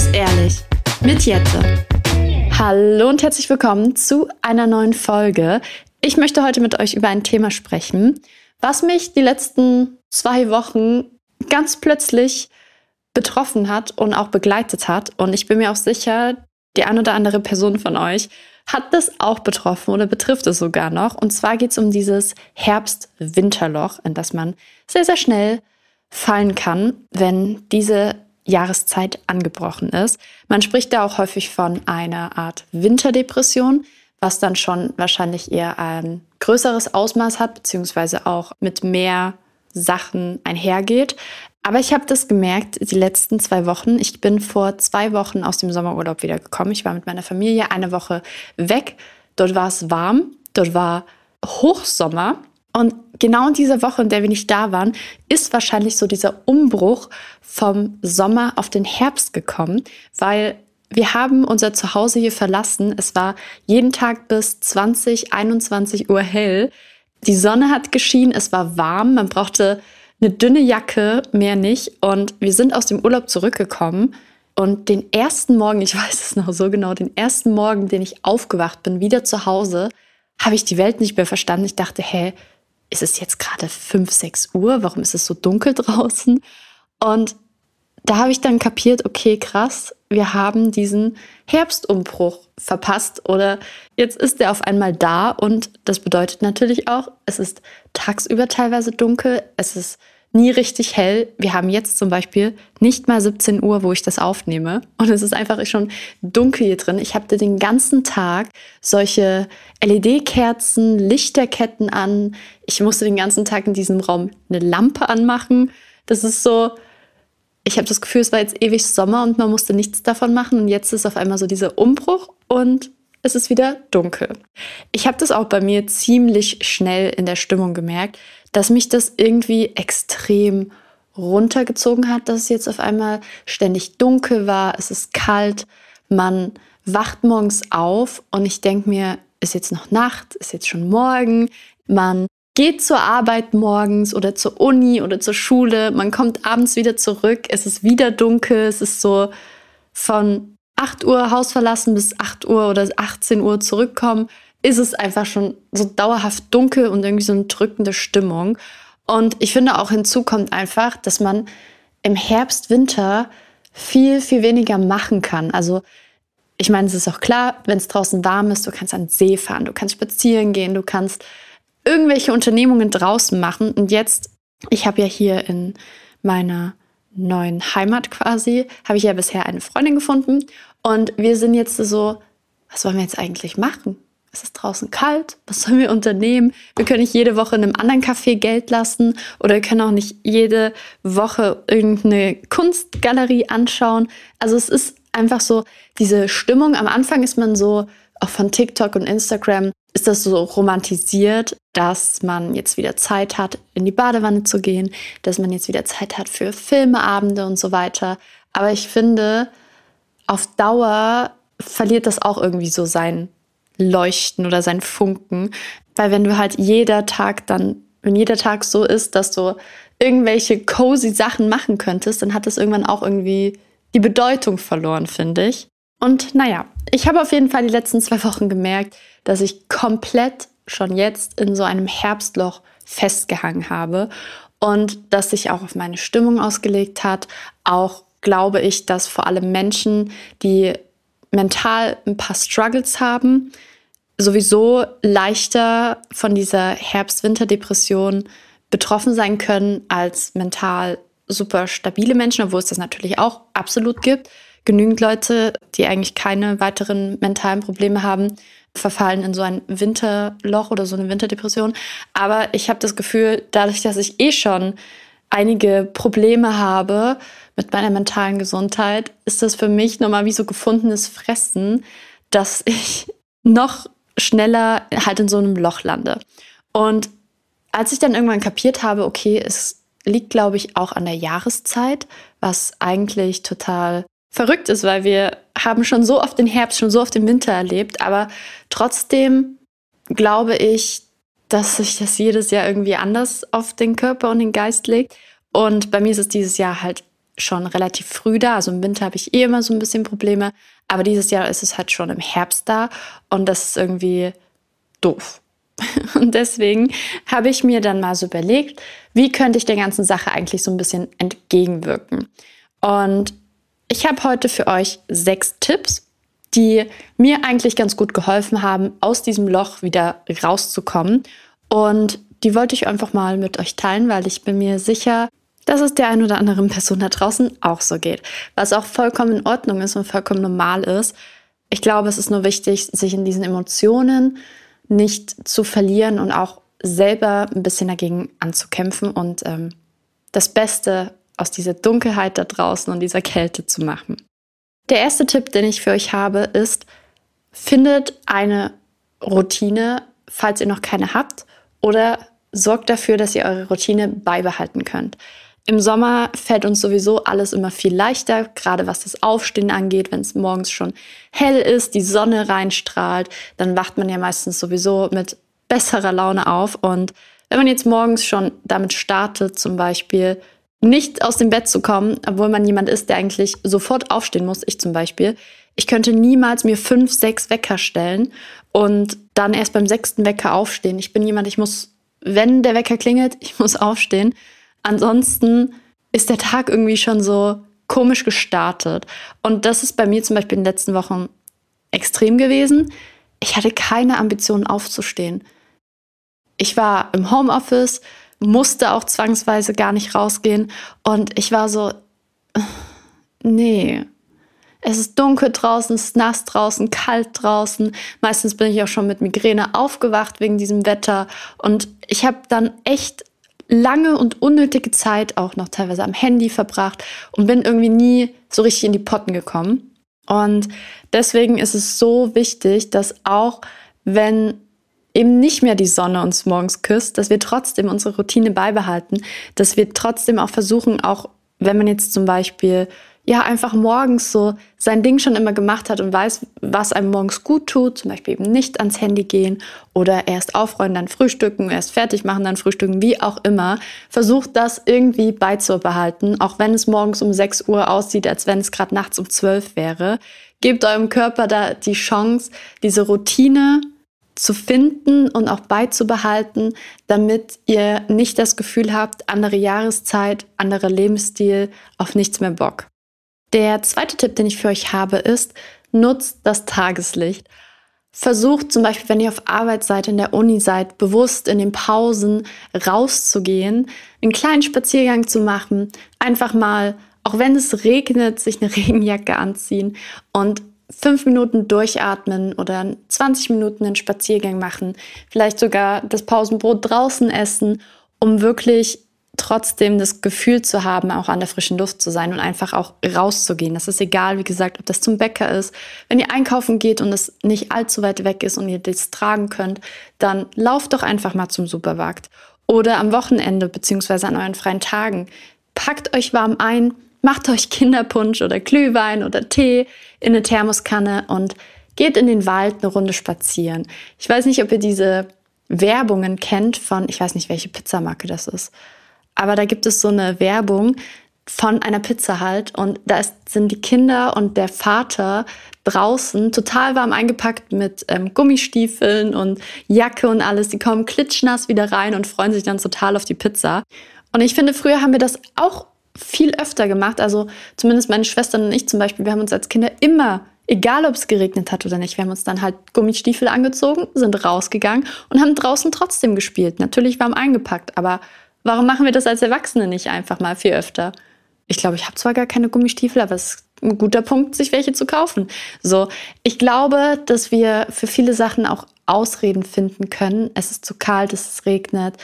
Muss ehrlich mit Jette. Hallo und herzlich willkommen zu einer neuen Folge. Ich möchte heute mit euch über ein Thema sprechen, was mich die letzten zwei Wochen ganz plötzlich betroffen hat und auch begleitet hat. Und ich bin mir auch sicher, die ein oder andere Person von euch hat das auch betroffen oder betrifft es sogar noch. Und zwar geht es um dieses Herbst-Winterloch, in das man sehr, sehr schnell fallen kann, wenn diese Jahreszeit angebrochen ist. Man spricht da auch häufig von einer Art Winterdepression, was dann schon wahrscheinlich eher ein größeres Ausmaß hat, beziehungsweise auch mit mehr Sachen einhergeht. Aber ich habe das gemerkt die letzten zwei Wochen. Ich bin vor zwei Wochen aus dem Sommerurlaub wiedergekommen. Ich war mit meiner Familie eine Woche weg. Dort war es warm, dort war Hochsommer. Und genau in dieser Woche, in der wir nicht da waren, ist wahrscheinlich so dieser Umbruch vom Sommer auf den Herbst gekommen, weil wir haben unser Zuhause hier verlassen. Es war jeden Tag bis 20, 21 Uhr hell. Die Sonne hat geschienen, es war warm, man brauchte eine dünne Jacke, mehr nicht. Und wir sind aus dem Urlaub zurückgekommen. Und den ersten Morgen, ich weiß es noch so genau, den ersten Morgen, den ich aufgewacht bin, wieder zu Hause, habe ich die Welt nicht mehr verstanden. Ich dachte, hä, ist es jetzt gerade 5, 6 Uhr? Warum ist es so dunkel draußen? Und da habe ich dann kapiert, okay, krass, wir haben diesen Herbstumbruch verpasst oder jetzt ist er auf einmal da und das bedeutet natürlich auch, es ist tagsüber teilweise dunkel, es ist nie richtig hell. Wir haben jetzt zum Beispiel nicht mal 17 Uhr, wo ich das aufnehme. Und es ist einfach schon dunkel hier drin. Ich habe den ganzen Tag solche LED-Kerzen, Lichterketten an. Ich musste den ganzen Tag in diesem Raum eine Lampe anmachen. Das ist so, ich habe das Gefühl, es war jetzt ewig Sommer und man musste nichts davon machen. Und jetzt ist auf einmal so dieser Umbruch und es ist wieder dunkel. Ich habe das auch bei mir ziemlich schnell in der Stimmung gemerkt dass mich das irgendwie extrem runtergezogen hat, dass es jetzt auf einmal ständig dunkel war, es ist kalt, man wacht morgens auf und ich denke mir, ist jetzt noch Nacht, ist jetzt schon morgen, man geht zur Arbeit morgens oder zur Uni oder zur Schule, man kommt abends wieder zurück, es ist wieder dunkel, es ist so von 8 Uhr Haus verlassen bis 8 Uhr oder 18 Uhr zurückkommen ist es einfach schon so dauerhaft dunkel und irgendwie so eine drückende Stimmung. Und ich finde auch hinzu kommt einfach, dass man im Herbst, Winter viel, viel weniger machen kann. Also ich meine, es ist auch klar, wenn es draußen warm ist, du kannst an den See fahren, du kannst spazieren gehen, du kannst irgendwelche Unternehmungen draußen machen. Und jetzt, ich habe ja hier in meiner neuen Heimat quasi, habe ich ja bisher eine Freundin gefunden. Und wir sind jetzt so, was wollen wir jetzt eigentlich machen? Es ist draußen kalt, was sollen wir unternehmen? Wir können nicht jede Woche in einem anderen Café Geld lassen oder wir können auch nicht jede Woche irgendeine Kunstgalerie anschauen. Also es ist einfach so diese Stimmung. Am Anfang ist man so, auch von TikTok und Instagram, ist das so romantisiert, dass man jetzt wieder Zeit hat, in die Badewanne zu gehen, dass man jetzt wieder Zeit hat für Filmeabende und so weiter. Aber ich finde, auf Dauer verliert das auch irgendwie so sein Leuchten oder sein Funken. Weil wenn du halt jeder Tag dann, wenn jeder Tag so ist, dass du irgendwelche cozy Sachen machen könntest, dann hat das irgendwann auch irgendwie die Bedeutung verloren, finde ich. Und naja, ich habe auf jeden Fall die letzten zwei Wochen gemerkt, dass ich komplett schon jetzt in so einem Herbstloch festgehangen habe und dass sich auch auf meine Stimmung ausgelegt hat. Auch glaube ich, dass vor allem Menschen, die mental ein paar Struggles haben, sowieso leichter von dieser Herbst-Winter-Depression betroffen sein können als mental super stabile Menschen, obwohl es das natürlich auch absolut gibt. Genügend Leute, die eigentlich keine weiteren mentalen Probleme haben, verfallen in so ein Winterloch oder so eine Winterdepression. Aber ich habe das Gefühl, dadurch, dass ich eh schon einige Probleme habe mit meiner mentalen Gesundheit, ist das für mich nochmal wie so gefundenes Fressen, dass ich noch schneller halt in so einem Loch lande. Und als ich dann irgendwann kapiert habe, okay, es liegt, glaube ich, auch an der Jahreszeit, was eigentlich total verrückt ist, weil wir haben schon so oft den Herbst, schon so oft den Winter erlebt, aber trotzdem glaube ich, dass sich das jedes Jahr irgendwie anders auf den Körper und den Geist legt. Und bei mir ist es dieses Jahr halt schon relativ früh da. Also im Winter habe ich eh immer so ein bisschen Probleme. Aber dieses Jahr ist es halt schon im Herbst da und das ist irgendwie doof. Und deswegen habe ich mir dann mal so überlegt, wie könnte ich der ganzen Sache eigentlich so ein bisschen entgegenwirken. Und ich habe heute für euch sechs Tipps, die mir eigentlich ganz gut geholfen haben, aus diesem Loch wieder rauszukommen. Und die wollte ich einfach mal mit euch teilen, weil ich bin mir sicher, dass es der ein oder anderen Person da draußen auch so geht. Was auch vollkommen in Ordnung ist und vollkommen normal ist. Ich glaube, es ist nur wichtig, sich in diesen Emotionen nicht zu verlieren und auch selber ein bisschen dagegen anzukämpfen und ähm, das Beste aus dieser Dunkelheit da draußen und dieser Kälte zu machen. Der erste Tipp, den ich für euch habe, ist, findet eine Routine, falls ihr noch keine habt, oder sorgt dafür, dass ihr eure Routine beibehalten könnt. Im Sommer fällt uns sowieso alles immer viel leichter, gerade was das Aufstehen angeht, wenn es morgens schon hell ist, die Sonne reinstrahlt, dann wacht man ja meistens sowieso mit besserer Laune auf. Und wenn man jetzt morgens schon damit startet, zum Beispiel nicht aus dem Bett zu kommen, obwohl man jemand ist, der eigentlich sofort aufstehen muss, ich zum Beispiel, ich könnte niemals mir fünf, sechs Wecker stellen und dann erst beim sechsten Wecker aufstehen. Ich bin jemand, ich muss, wenn der Wecker klingelt, ich muss aufstehen. Ansonsten ist der Tag irgendwie schon so komisch gestartet. Und das ist bei mir zum Beispiel in den letzten Wochen extrem gewesen. Ich hatte keine Ambitionen aufzustehen. Ich war im Homeoffice, musste auch zwangsweise gar nicht rausgehen und ich war so, nee, es ist dunkel draußen, es ist nass draußen, kalt draußen. Meistens bin ich auch schon mit Migräne aufgewacht wegen diesem Wetter. Und ich habe dann echt lange und unnötige Zeit auch noch teilweise am Handy verbracht und bin irgendwie nie so richtig in die Potten gekommen. Und deswegen ist es so wichtig, dass auch wenn eben nicht mehr die Sonne uns morgens küsst, dass wir trotzdem unsere Routine beibehalten, dass wir trotzdem auch versuchen, auch wenn man jetzt zum Beispiel ja einfach morgens so sein Ding schon immer gemacht hat und weiß, was einem morgens gut tut, zum Beispiel eben nicht ans Handy gehen oder erst aufräumen, dann frühstücken, erst fertig machen, dann frühstücken, wie auch immer, versucht das irgendwie beizubehalten, auch wenn es morgens um 6 Uhr aussieht, als wenn es gerade nachts um 12 wäre. Gebt eurem Körper da die Chance, diese Routine zu finden und auch beizubehalten, damit ihr nicht das Gefühl habt, andere Jahreszeit, anderer Lebensstil, auf nichts mehr Bock. Der zweite Tipp, den ich für euch habe, ist, nutzt das Tageslicht. Versucht zum Beispiel, wenn ihr auf Arbeit seid, in der Uni seid, bewusst in den Pausen rauszugehen, einen kleinen Spaziergang zu machen, einfach mal, auch wenn es regnet, sich eine Regenjacke anziehen und fünf Minuten durchatmen oder 20 Minuten einen Spaziergang machen, vielleicht sogar das Pausenbrot draußen essen, um wirklich trotzdem das Gefühl zu haben, auch an der frischen Luft zu sein und einfach auch rauszugehen. Das ist egal, wie gesagt, ob das zum Bäcker ist. Wenn ihr einkaufen geht und es nicht allzu weit weg ist und ihr das tragen könnt, dann lauft doch einfach mal zum Supermarkt. Oder am Wochenende beziehungsweise an euren freien Tagen. Packt euch warm ein, macht euch Kinderpunsch oder Glühwein oder Tee in eine Thermoskanne und geht in den Wald eine Runde spazieren. Ich weiß nicht, ob ihr diese Werbungen kennt von, ich weiß nicht, welche Pizzamarke das ist aber da gibt es so eine Werbung von einer Pizza halt und da ist, sind die Kinder und der Vater draußen total warm eingepackt mit ähm, Gummistiefeln und Jacke und alles. Die kommen klitschnass wieder rein und freuen sich dann total auf die Pizza. Und ich finde, früher haben wir das auch viel öfter gemacht. Also zumindest meine Schwestern und ich zum Beispiel, wir haben uns als Kinder immer, egal ob es geregnet hat oder nicht, wir haben uns dann halt Gummistiefel angezogen, sind rausgegangen und haben draußen trotzdem gespielt. Natürlich warm eingepackt, aber Warum machen wir das als Erwachsene nicht einfach mal viel öfter? Ich glaube, ich habe zwar gar keine Gummistiefel, aber es ist ein guter Punkt, sich welche zu kaufen. So, ich glaube, dass wir für viele Sachen auch Ausreden finden können. Es ist zu kalt, es regnet,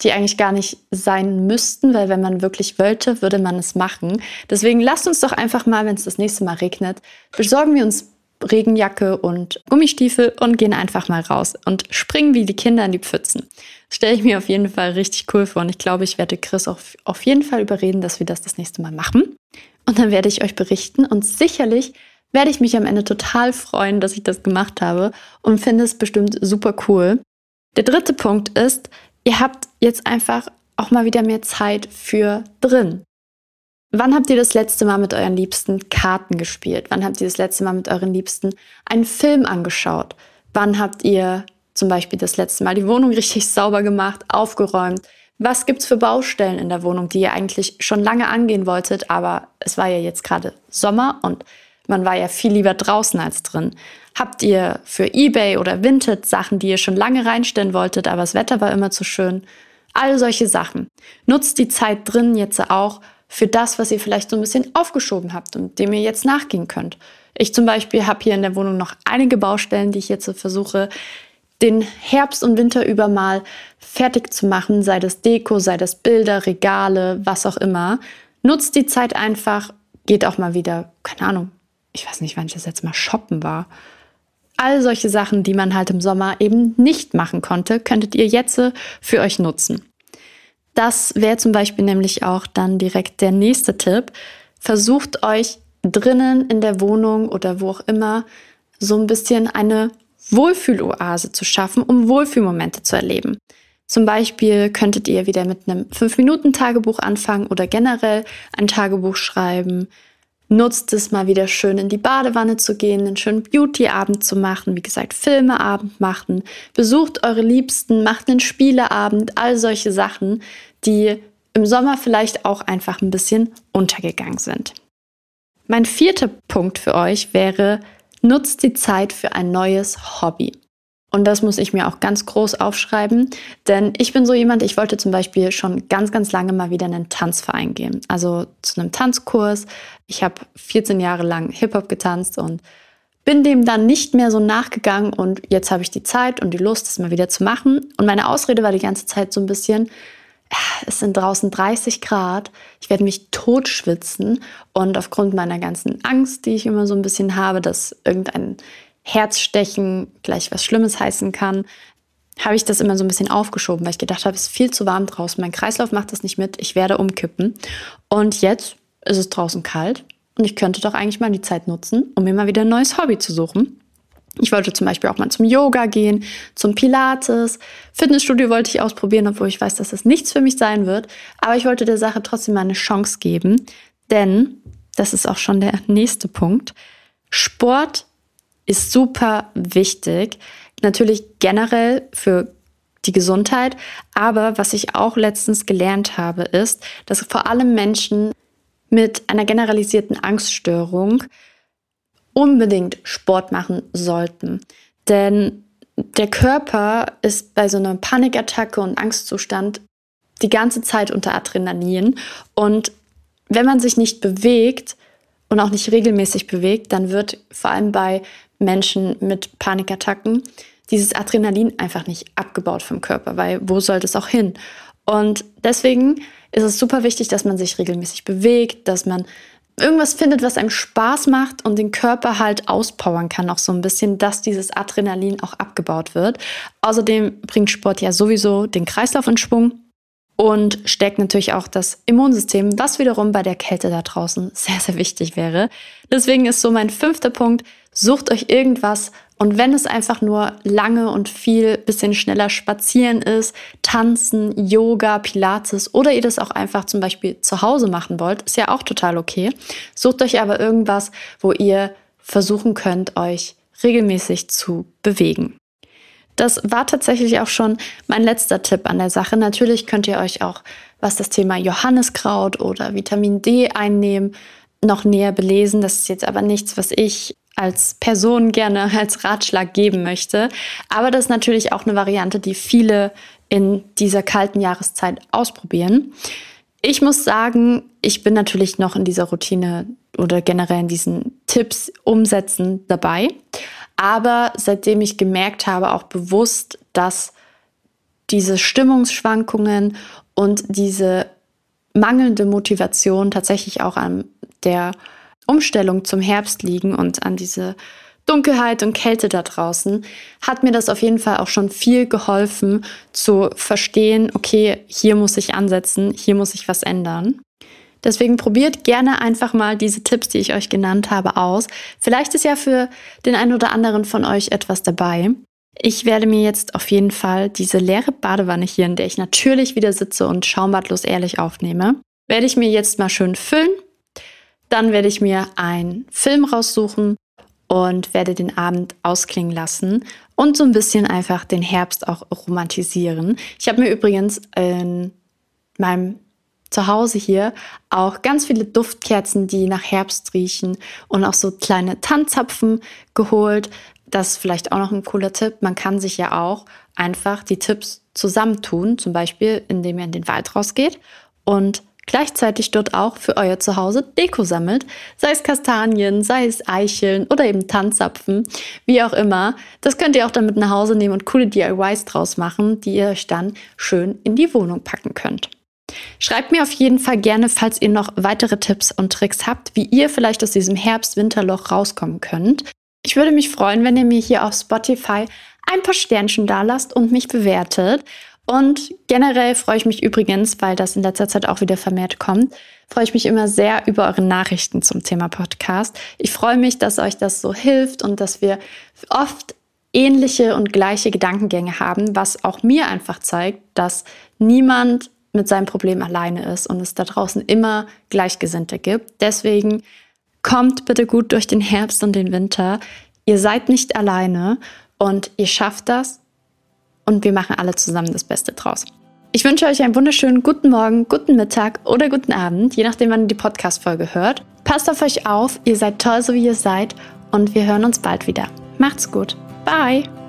die eigentlich gar nicht sein müssten, weil wenn man wirklich wollte, würde man es machen. Deswegen lasst uns doch einfach mal, wenn es das nächste Mal regnet, besorgen wir uns Regenjacke und Gummistiefel und gehen einfach mal raus und springen wie die Kinder in die Pfützen. Stelle ich mir auf jeden Fall richtig cool vor und ich glaube, ich werde Chris auch auf jeden Fall überreden, dass wir das das nächste Mal machen. Und dann werde ich euch berichten und sicherlich werde ich mich am Ende total freuen, dass ich das gemacht habe und finde es bestimmt super cool. Der dritte Punkt ist, ihr habt jetzt einfach auch mal wieder mehr Zeit für drin. Wann habt ihr das letzte Mal mit euren Liebsten Karten gespielt? Wann habt ihr das letzte Mal mit euren Liebsten einen Film angeschaut? Wann habt ihr zum Beispiel das letzte Mal die Wohnung richtig sauber gemacht, aufgeräumt? Was gibt's für Baustellen in der Wohnung, die ihr eigentlich schon lange angehen wolltet, aber es war ja jetzt gerade Sommer und man war ja viel lieber draußen als drin. Habt ihr für eBay oder Vinted Sachen, die ihr schon lange reinstellen wolltet, aber das Wetter war immer zu schön? All solche Sachen. Nutzt die Zeit drin jetzt auch für das, was ihr vielleicht so ein bisschen aufgeschoben habt und dem ihr jetzt nachgehen könnt. Ich zum Beispiel habe hier in der Wohnung noch einige Baustellen, die ich jetzt so versuche, den Herbst und Winter über mal fertig zu machen, sei das Deko, sei das Bilder, Regale, was auch immer. Nutzt die Zeit einfach, geht auch mal wieder, keine Ahnung, ich weiß nicht, wann ich das jetzt mal shoppen war. All solche Sachen, die man halt im Sommer eben nicht machen konnte, könntet ihr jetzt für euch nutzen. Das wäre zum Beispiel nämlich auch dann direkt der nächste Tipp. Versucht euch drinnen in der Wohnung oder wo auch immer so ein bisschen eine Wohlfühloase zu schaffen, um Wohlfühlmomente zu erleben. Zum Beispiel könntet ihr wieder mit einem 5-Minuten-Tagebuch anfangen oder generell ein Tagebuch schreiben. Nutzt es mal wieder schön in die Badewanne zu gehen, einen schönen Beauty-Abend zu machen, wie gesagt, Filmeabend machen, besucht eure Liebsten, macht einen Spieleabend, all solche Sachen, die im Sommer vielleicht auch einfach ein bisschen untergegangen sind. Mein vierter Punkt für euch wäre, nutzt die Zeit für ein neues Hobby. Und das muss ich mir auch ganz groß aufschreiben, denn ich bin so jemand, ich wollte zum Beispiel schon ganz, ganz lange mal wieder in einen Tanzverein gehen. Also zu einem Tanzkurs. Ich habe 14 Jahre lang Hip-Hop getanzt und bin dem dann nicht mehr so nachgegangen und jetzt habe ich die Zeit und die Lust, das mal wieder zu machen. Und meine Ausrede war die ganze Zeit so ein bisschen, es sind draußen 30 Grad, ich werde mich totschwitzen und aufgrund meiner ganzen Angst, die ich immer so ein bisschen habe, dass irgendein Herzstechen gleich was Schlimmes heißen kann, habe ich das immer so ein bisschen aufgeschoben, weil ich gedacht habe, es ist viel zu warm draußen, mein Kreislauf macht das nicht mit, ich werde umkippen. Und jetzt ist es draußen kalt und ich könnte doch eigentlich mal die Zeit nutzen, um mir mal wieder ein neues Hobby zu suchen. Ich wollte zum Beispiel auch mal zum Yoga gehen, zum Pilates. Fitnessstudio wollte ich ausprobieren, obwohl ich weiß, dass das nichts für mich sein wird. Aber ich wollte der Sache trotzdem mal eine Chance geben. Denn, das ist auch schon der nächste Punkt, Sport ist super wichtig. Natürlich generell für die Gesundheit. Aber was ich auch letztens gelernt habe, ist, dass vor allem Menschen mit einer generalisierten Angststörung unbedingt Sport machen sollten. Denn der Körper ist bei so einer Panikattacke und Angstzustand die ganze Zeit unter Adrenalin. Und wenn man sich nicht bewegt und auch nicht regelmäßig bewegt, dann wird vor allem bei Menschen mit Panikattacken dieses Adrenalin einfach nicht abgebaut vom Körper, weil wo soll das auch hin? Und deswegen ist es super wichtig, dass man sich regelmäßig bewegt, dass man irgendwas findet, was einem Spaß macht und den Körper halt auspowern kann, auch so ein bisschen, dass dieses Adrenalin auch abgebaut wird. Außerdem bringt Sport ja sowieso den Kreislauf in Schwung und stärkt natürlich auch das Immunsystem, was wiederum bei der Kälte da draußen sehr, sehr wichtig wäre. Deswegen ist so mein fünfter Punkt, sucht euch irgendwas und wenn es einfach nur lange und viel bisschen schneller spazieren ist, tanzen, Yoga, Pilates oder ihr das auch einfach zum Beispiel zu Hause machen wollt, ist ja auch total okay. Sucht euch aber irgendwas, wo ihr versuchen könnt, euch regelmäßig zu bewegen. Das war tatsächlich auch schon mein letzter Tipp an der Sache. Natürlich könnt ihr euch auch, was das Thema Johanniskraut oder Vitamin D einnehmen, noch näher belesen. Das ist jetzt aber nichts, was ich als Person gerne als Ratschlag geben möchte. Aber das ist natürlich auch eine Variante, die viele in dieser kalten Jahreszeit ausprobieren. Ich muss sagen, ich bin natürlich noch in dieser Routine oder generell in diesen Tipps umsetzen dabei. Aber seitdem ich gemerkt habe, auch bewusst, dass diese Stimmungsschwankungen und diese mangelnde Motivation tatsächlich auch an der Umstellung zum Herbst liegen und an diese Dunkelheit und Kälte da draußen, hat mir das auf jeden Fall auch schon viel geholfen zu verstehen, okay, hier muss ich ansetzen, hier muss ich was ändern. Deswegen probiert gerne einfach mal diese Tipps, die ich euch genannt habe, aus. Vielleicht ist ja für den einen oder anderen von euch etwas dabei. Ich werde mir jetzt auf jeden Fall diese leere Badewanne hier, in der ich natürlich wieder sitze und schaumbadlos ehrlich aufnehme, werde ich mir jetzt mal schön füllen. Dann werde ich mir einen Film raussuchen und werde den Abend ausklingen lassen und so ein bisschen einfach den Herbst auch romantisieren. Ich habe mir übrigens in meinem Zuhause hier auch ganz viele Duftkerzen, die nach Herbst riechen und auch so kleine Tanzapfen geholt. Das ist vielleicht auch noch ein cooler Tipp. Man kann sich ja auch einfach die Tipps zusammentun, zum Beispiel indem ihr in den Wald rausgeht und gleichzeitig dort auch für euer Zuhause Deko sammelt, sei es Kastanien, sei es Eicheln oder eben Tanzapfen, wie auch immer. Das könnt ihr auch dann mit nach Hause nehmen und coole DIYs draus machen, die ihr euch dann schön in die Wohnung packen könnt. Schreibt mir auf jeden Fall gerne, falls ihr noch weitere Tipps und Tricks habt, wie ihr vielleicht aus diesem Herbst-Winterloch rauskommen könnt. Ich würde mich freuen, wenn ihr mir hier auf Spotify ein paar Sternchen da lasst und mich bewertet. Und generell freue ich mich übrigens, weil das in letzter Zeit auch wieder vermehrt kommt, freue ich mich immer sehr über eure Nachrichten zum Thema Podcast. Ich freue mich, dass euch das so hilft und dass wir oft ähnliche und gleiche Gedankengänge haben, was auch mir einfach zeigt, dass niemand mit seinem Problem alleine ist und es da draußen immer Gleichgesinnte gibt. Deswegen kommt bitte gut durch den Herbst und den Winter. Ihr seid nicht alleine und ihr schafft das und wir machen alle zusammen das Beste draus. Ich wünsche euch einen wunderschönen guten Morgen, guten Mittag oder guten Abend, je nachdem, wann ihr die Podcast-Folge hört. Passt auf euch auf, ihr seid toll, so wie ihr seid und wir hören uns bald wieder. Macht's gut. Bye!